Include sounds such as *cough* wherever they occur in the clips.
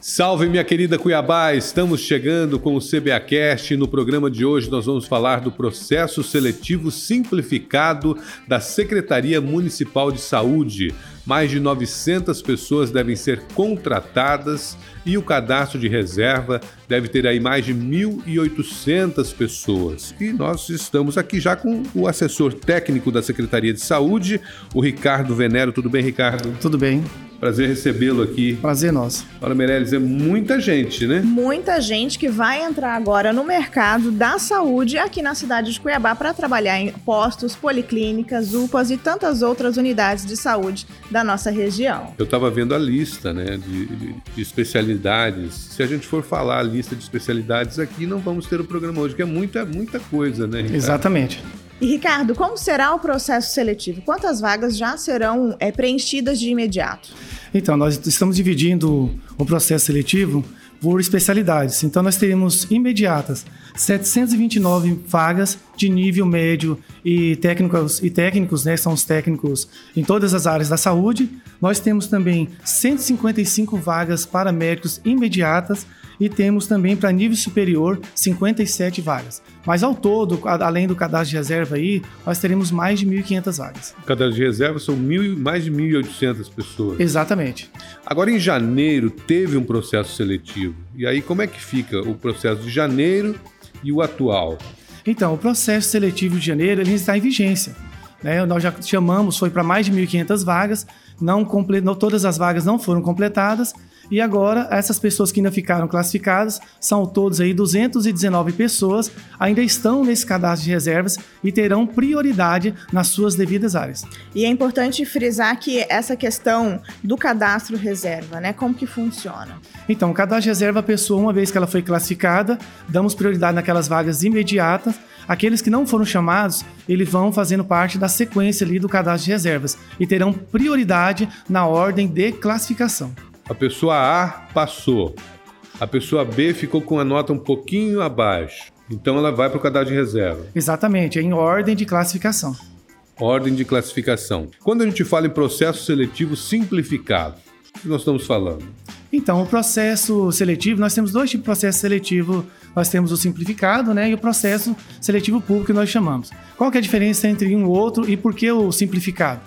Salve, minha querida Cuiabá! Estamos chegando com o CBAcast no programa de hoje nós vamos falar do processo seletivo simplificado da Secretaria Municipal de Saúde. Mais de 900 pessoas devem ser contratadas e o cadastro de reserva deve ter aí mais de 1.800 pessoas. E nós estamos aqui já com o assessor técnico da Secretaria de Saúde, o Ricardo Venero. Tudo bem, Ricardo? Tudo bem. Prazer recebê-lo aqui. Prazer nosso. Olha, Meirelles, é muita gente, né? Muita gente que vai entrar agora no mercado da saúde aqui na cidade de Cuiabá para trabalhar em postos, policlínicas, UPAs e tantas outras unidades de saúde da nossa região. Eu estava vendo a lista né, de, de, de, especialidades. Se a gente for falar a lista de especialidades aqui, não vamos ter o programa hoje, que é muita, muita coisa, né? Ricardo? Exatamente. E Ricardo, como será o processo seletivo? Quantas vagas já serão é, preenchidas de imediato? Então, nós estamos dividindo o processo seletivo por especialidades. Então, nós teremos imediatas 729 vagas de nível médio e técnicos, e técnicos né, são os técnicos em todas as áreas da saúde. Nós temos também 155 vagas para médicos imediatas e temos também para nível superior 57 vagas. Mas ao todo, além do cadastro de reserva aí, nós teremos mais de 1.500 vagas. O cadastro de reserva são mil, mais de 1.800 pessoas. Exatamente. Agora, em janeiro, teve um processo seletivo. E aí, como é que fica o processo de janeiro e o atual? Então, o processo seletivo de janeiro ele está em vigência. Né? Nós já chamamos, foi para mais de 1.500 vagas, não, comple... não todas as vagas não foram completadas, e agora, essas pessoas que ainda ficaram classificadas, são todos aí 219 pessoas, ainda estão nesse cadastro de reservas e terão prioridade nas suas devidas áreas. E é importante frisar que essa questão do cadastro reserva, né? Como que funciona? Então, o cadastro de reserva, a pessoa, uma vez que ela foi classificada, damos prioridade naquelas vagas imediatas. Aqueles que não foram chamados, eles vão fazendo parte da sequência ali do cadastro de reservas e terão prioridade na ordem de classificação. A pessoa A passou. A pessoa B ficou com a nota um pouquinho abaixo. Então ela vai para o cadastro de reserva. Exatamente, é em ordem de classificação. Ordem de classificação. Quando a gente fala em processo seletivo simplificado, o que nós estamos falando? Então, o processo seletivo, nós temos dois tipos de processo seletivo. Nós temos o simplificado né, e o processo seletivo público que nós chamamos. Qual que é a diferença entre um e outro e por que o simplificado?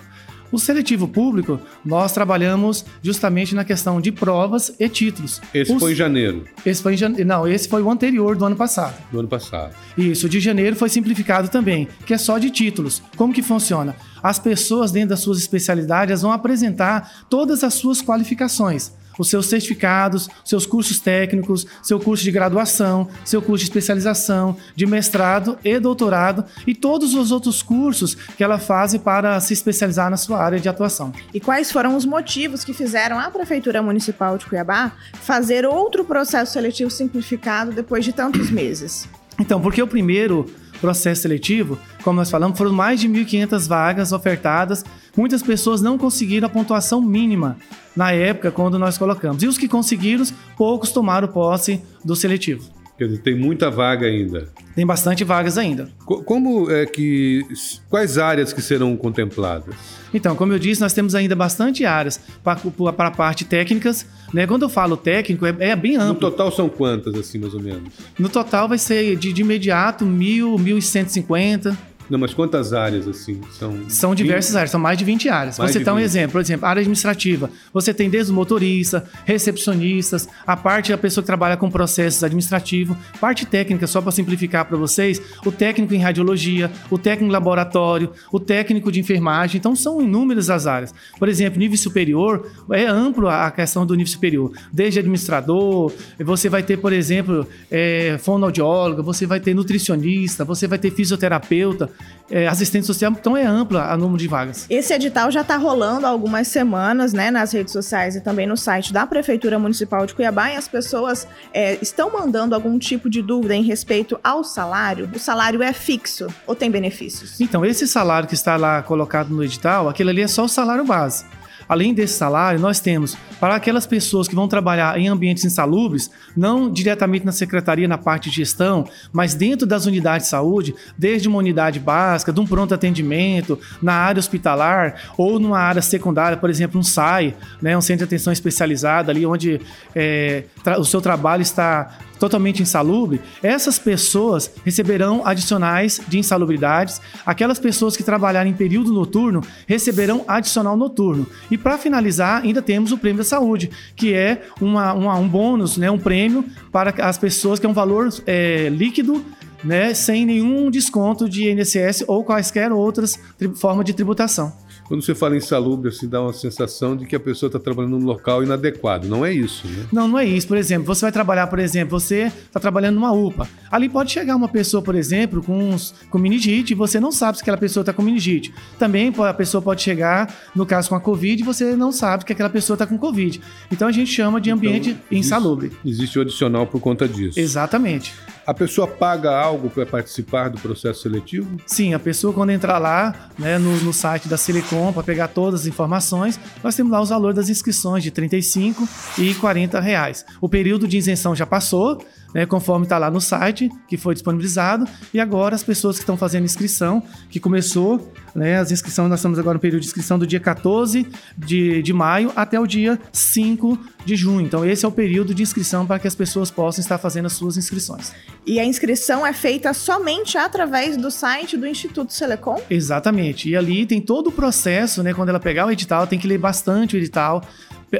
O seletivo público, nós trabalhamos justamente na questão de provas e títulos. Esse Os... foi em janeiro? Esse foi em janeiro. Não, esse foi o anterior do ano passado. Do ano passado. Isso, de janeiro foi simplificado também, que é só de títulos. Como que funciona? As pessoas, dentro das suas especialidades, vão apresentar todas as suas qualificações os seus certificados, seus cursos técnicos, seu curso de graduação, seu curso de especialização, de mestrado e doutorado e todos os outros cursos que ela faz para se especializar na sua área de atuação. E quais foram os motivos que fizeram a Prefeitura Municipal de Cuiabá fazer outro processo seletivo simplificado depois de tantos meses? Então, porque o primeiro processo seletivo, como nós falamos, foram mais de 1.500 vagas ofertadas. Muitas pessoas não conseguiram a pontuação mínima na época quando nós colocamos. E os que conseguiram, poucos tomaram posse do seletivo. Quer dizer, tem muita vaga ainda. Tem bastante vagas ainda. Como é que. Quais áreas que serão contempladas? Então, como eu disse, nós temos ainda bastante áreas para a parte técnicas. Né? Quando eu falo técnico, é, é, bem amplo. No total são quantas, assim, mais ou menos? No total vai ser de, de imediato mil, mil e cento e cinquenta. Não, mas quantas áreas assim são? São diversas 20? áreas, são mais de 20 áreas. Mais você tem um exemplo, por exemplo, área administrativa. Você tem desde o motorista, recepcionistas, a parte da pessoa que trabalha com processos administrativos, parte técnica, só para simplificar para vocês, o técnico em radiologia, o técnico em laboratório, o técnico de enfermagem. Então são inúmeras as áreas. Por exemplo, nível superior, é amplo a questão do nível superior. Desde administrador, você vai ter, por exemplo, é, fonoaudiólogo, você vai ter nutricionista, você vai ter fisioterapeuta é, assistente social, então é ampla a número de vagas. Esse edital já está rolando há algumas semanas, né, nas redes sociais e também no site da Prefeitura Municipal de Cuiabá, e as pessoas é, estão mandando algum tipo de dúvida em respeito ao salário. O salário é fixo ou tem benefícios? Então, esse salário que está lá colocado no edital, aquele ali é só o salário base. Além desse salário, nós temos para aquelas pessoas que vão trabalhar em ambientes insalubres, não diretamente na secretaria, na parte de gestão, mas dentro das unidades de saúde, desde uma unidade básica, de um pronto atendimento, na área hospitalar ou numa área secundária, por exemplo, um SAI, né, um centro de atenção especializado ali onde é, o seu trabalho está totalmente insalubre, essas pessoas receberão adicionais de insalubridades. Aquelas pessoas que trabalharem em período noturno receberão adicional noturno. E para finalizar, ainda temos o prêmio da saúde, que é uma, uma, um bônus, né, um prêmio para as pessoas que é um valor é, líquido né, sem nenhum desconto de INSS ou quaisquer outras formas de tributação. Quando você fala insalubre, assim, dá uma sensação de que a pessoa está trabalhando num local inadequado. Não é isso, né? Não, não é isso. Por exemplo, você vai trabalhar, por exemplo, você está trabalhando numa UPA. Ali pode chegar uma pessoa, por exemplo, com, uns, com meningite e você não sabe se aquela pessoa está com meningite. Também a pessoa pode chegar, no caso com a Covid, e você não sabe que aquela pessoa está com Covid. Então a gente chama de então, ambiente então, insalubre. Existe o adicional por conta disso. Exatamente. A pessoa paga algo para participar do processo seletivo? Sim, a pessoa quando entrar lá né, no, no site da Silicon para pegar todas as informações, nós temos lá os valores das inscrições de 35 e 40 reais. O período de isenção já passou, né, conforme está lá no site, que foi disponibilizado, e agora as pessoas que estão fazendo inscrição, que começou, né, as inscrições, nós estamos agora no período de inscrição do dia 14 de, de maio até o dia 5 de junho. Então, esse é o período de inscrição para que as pessoas possam estar fazendo as suas inscrições. E a inscrição é feita somente através do site do Instituto Selecom? Exatamente. E ali tem todo o processo, né? Quando ela pegar o edital, tem que ler bastante o edital,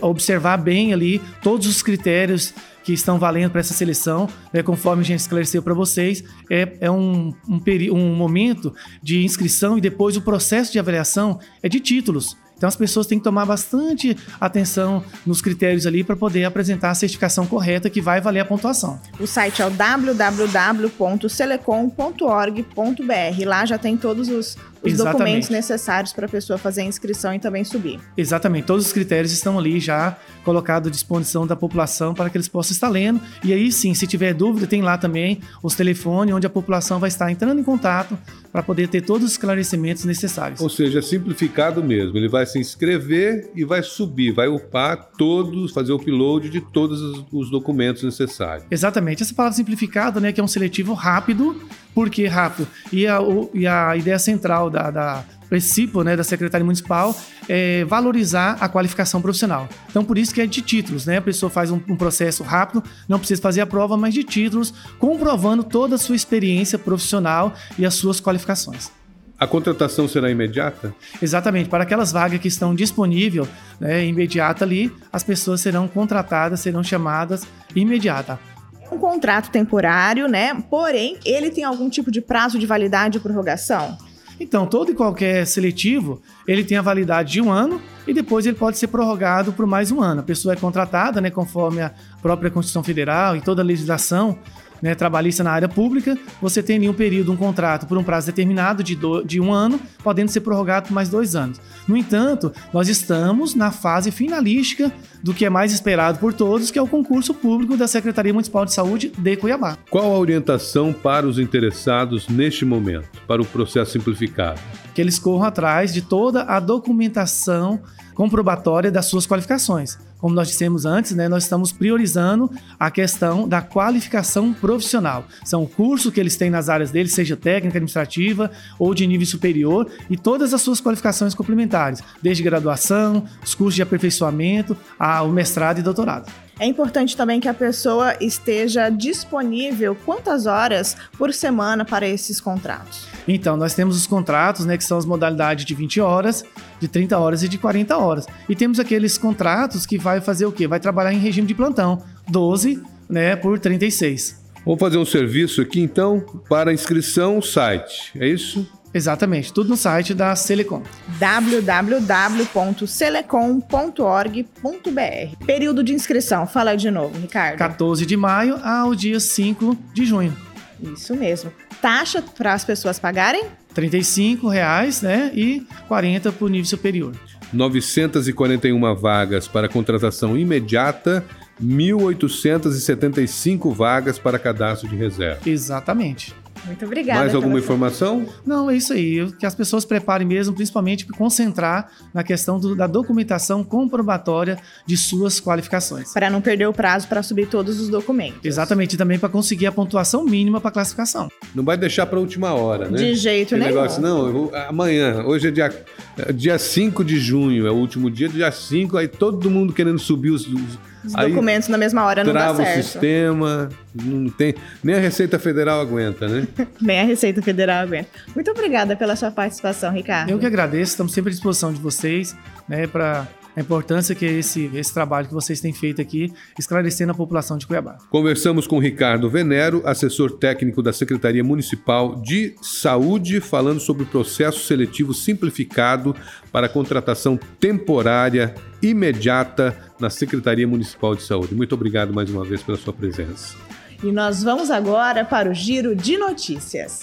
observar bem ali todos os critérios que estão valendo para essa seleção, né, conforme a gente esclareceu para vocês, é, é um, um, um momento de inscrição e depois o processo de avaliação é de títulos. Então as pessoas têm que tomar bastante atenção nos critérios ali para poder apresentar a certificação correta que vai valer a pontuação. O site é o www.selecom.org.br. Lá já tem todos os, os documentos necessários para a pessoa fazer a inscrição e também subir. Exatamente, todos os critérios estão ali já colocados à disposição da população para que eles possam estar lendo. E aí sim, se tiver dúvida, tem lá também os telefones onde a população vai estar entrando em contato para poder ter todos os esclarecimentos necessários. Ou seja, é simplificado mesmo. Ele vai se inscrever e vai subir, vai upar todos, fazer o upload de todos os documentos necessários. Exatamente. Essa palavra simplificado, né, que é um seletivo rápido, porque rápido. E a, o, e a ideia central da, da princípio né, da Secretaria Municipal é valorizar a qualificação profissional. Então, por isso que é de títulos, né? A pessoa faz um, um, processo rápido, não precisa fazer a prova, mas de títulos, comprovando toda a sua experiência profissional e as suas qualificações. A contratação será imediata? Exatamente. Para aquelas vagas que estão disponíveis, né, imediata ali, as pessoas serão contratadas, serão chamadas imediata um contrato temporário, né? Porém, ele tem algum tipo de prazo de validade ou prorrogação? Então, todo e qualquer seletivo, ele tem a validade de um ano e depois ele pode ser prorrogado por mais um ano. A pessoa é contratada, né, conforme a própria Constituição Federal e toda a legislação né, trabalhista na área pública, você tem ali um período, um contrato por um prazo determinado de, do, de um ano, podendo ser prorrogado por mais dois anos. No entanto, nós estamos na fase finalística do que é mais esperado por todos, que é o concurso público da Secretaria Municipal de Saúde de Cuiabá. Qual a orientação para os interessados neste momento, para o processo simplificado? Que eles corram atrás de toda a documentação comprobatória das suas qualificações. Como nós dissemos antes, né, nós estamos priorizando a questão da qualificação profissional. São cursos que eles têm nas áreas deles, seja técnica, administrativa ou de nível superior, e todas as suas qualificações complementares, desde graduação, os cursos de aperfeiçoamento, ao mestrado e doutorado. É importante também que a pessoa esteja disponível quantas horas por semana para esses contratos? Então, nós temos os contratos, né, que são as modalidades de 20 horas, de 30 horas e de 40 horas. E temos aqueles contratos que vai fazer o quê? Vai trabalhar em regime de plantão, 12, né, por 36. Vou fazer um serviço aqui então para inscrição site. É isso? Exatamente, tudo no site da Selecom. www.selecom.org.br. Período de inscrição, fala de novo, Ricardo. 14 de maio ao dia 5 de junho. Isso mesmo. Taxa para as pessoas pagarem? R$ reais, né? E 40 para o nível superior. 941 vagas para contratação imediata, 1.875 vagas para cadastro de reserva. Exatamente. Muito obrigada. Mais alguma informação? Não, é isso aí. Que as pessoas preparem mesmo, principalmente para concentrar na questão do, da documentação comprobatória de suas qualificações. Para não perder o prazo para subir todos os documentos. Exatamente, e também para conseguir a pontuação mínima para classificação. Não vai deixar para a última hora, né? De jeito Aquele nenhum. negócio, não, eu vou- amanhã, hoje é dia, é dia 5 de junho, é o último dia, dia 5, aí todo mundo querendo subir os, os- Os aí documentos na mesma hora não dá trava o certo. sistema, não tem, nem a Receita Federal aguenta, né? *laughs* Nem a Receita Federal aguenta. Muito obrigada pela sua participação, Ricardo. Eu que agradeço, estamos sempre à disposição de vocês, né, para a importância que é esse, esse trabalho que vocês têm feito aqui, esclarecendo a população de Cuiabá. Conversamos com Ricardo Venero, assessor técnico da Secretaria Municipal de Saúde, falando sobre o processo seletivo simplificado para a contratação temporária imediata na Secretaria Municipal de Saúde. Muito obrigado mais uma vez pela sua presença. E nós vamos agora para o giro de notícias.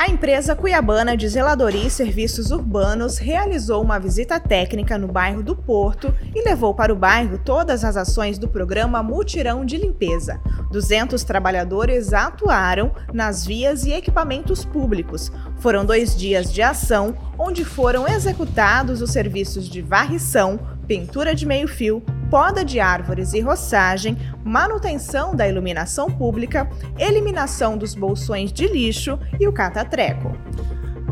A empresa cuiabana de zeladoria e serviços urbanos realizou uma visita técnica no bairro do Porto e levou para o bairro todas as ações do programa Mutirão de Limpeza. 200 trabalhadores atuaram nas vias e equipamentos públicos. Foram dois dias de ação, onde foram executados os serviços de varrição, pintura de meio-fio, poda de árvores e roçagem, manutenção da iluminação pública, eliminação dos bolsões de lixo e o catatreco.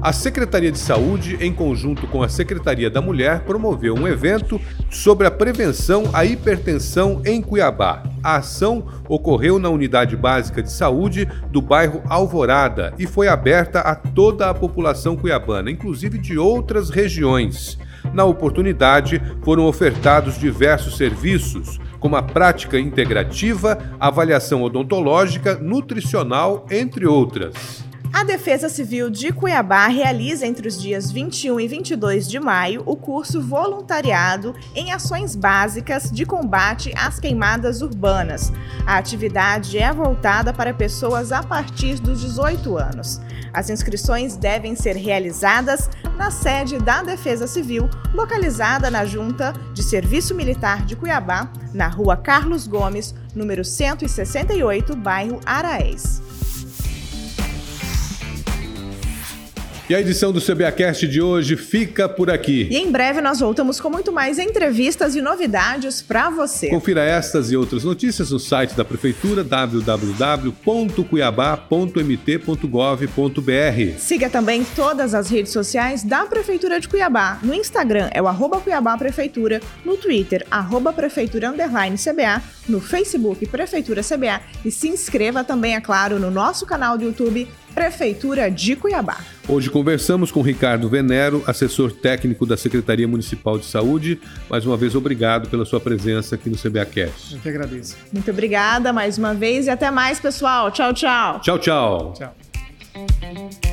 A Secretaria de Saúde, em conjunto com a Secretaria da Mulher, promoveu um evento sobre a prevenção à hipertensão em Cuiabá. A ação ocorreu na Unidade Básica de Saúde do bairro Alvorada e foi aberta a toda a população cuiabana, inclusive de outras regiões. Na oportunidade, foram ofertados diversos serviços, como a prática integrativa, avaliação odontológica, nutricional, entre outras. A Defesa Civil de Cuiabá realiza entre os dias 21 e 22 de maio o curso Voluntariado em Ações Básicas de Combate às Queimadas Urbanas. A atividade é voltada para pessoas a partir dos 18 anos. As inscrições devem ser realizadas na sede da Defesa Civil, localizada na Junta de Serviço Militar de Cuiabá, na rua Carlos Gomes, número 168, bairro Araés. E a edição do CBAcast de hoje fica por aqui. E em breve nós voltamos com muito mais entrevistas e novidades para você. Confira estas e outras notícias no site da Prefeitura www.cuiabá.mt.gov.br. Siga também todas as redes sociais da Prefeitura de Cuiabá. No Instagram é o arroba Cuiabá Prefeitura, no Twitter, arroba Prefeitura Underline CBA, no Facebook Prefeitura CBA e se inscreva também, é claro, no nosso canal do YouTube Prefeitura de Cuiabá. Hoje conversamos com Ricardo Venero, assessor técnico da Secretaria Municipal de Saúde. Mais uma vez, obrigado pela sua presença aqui no CBAcast. Eu que agradeço. Muito obrigada mais uma vez e até mais, pessoal. Tchau, tchau. Tchau, tchau. Tchau.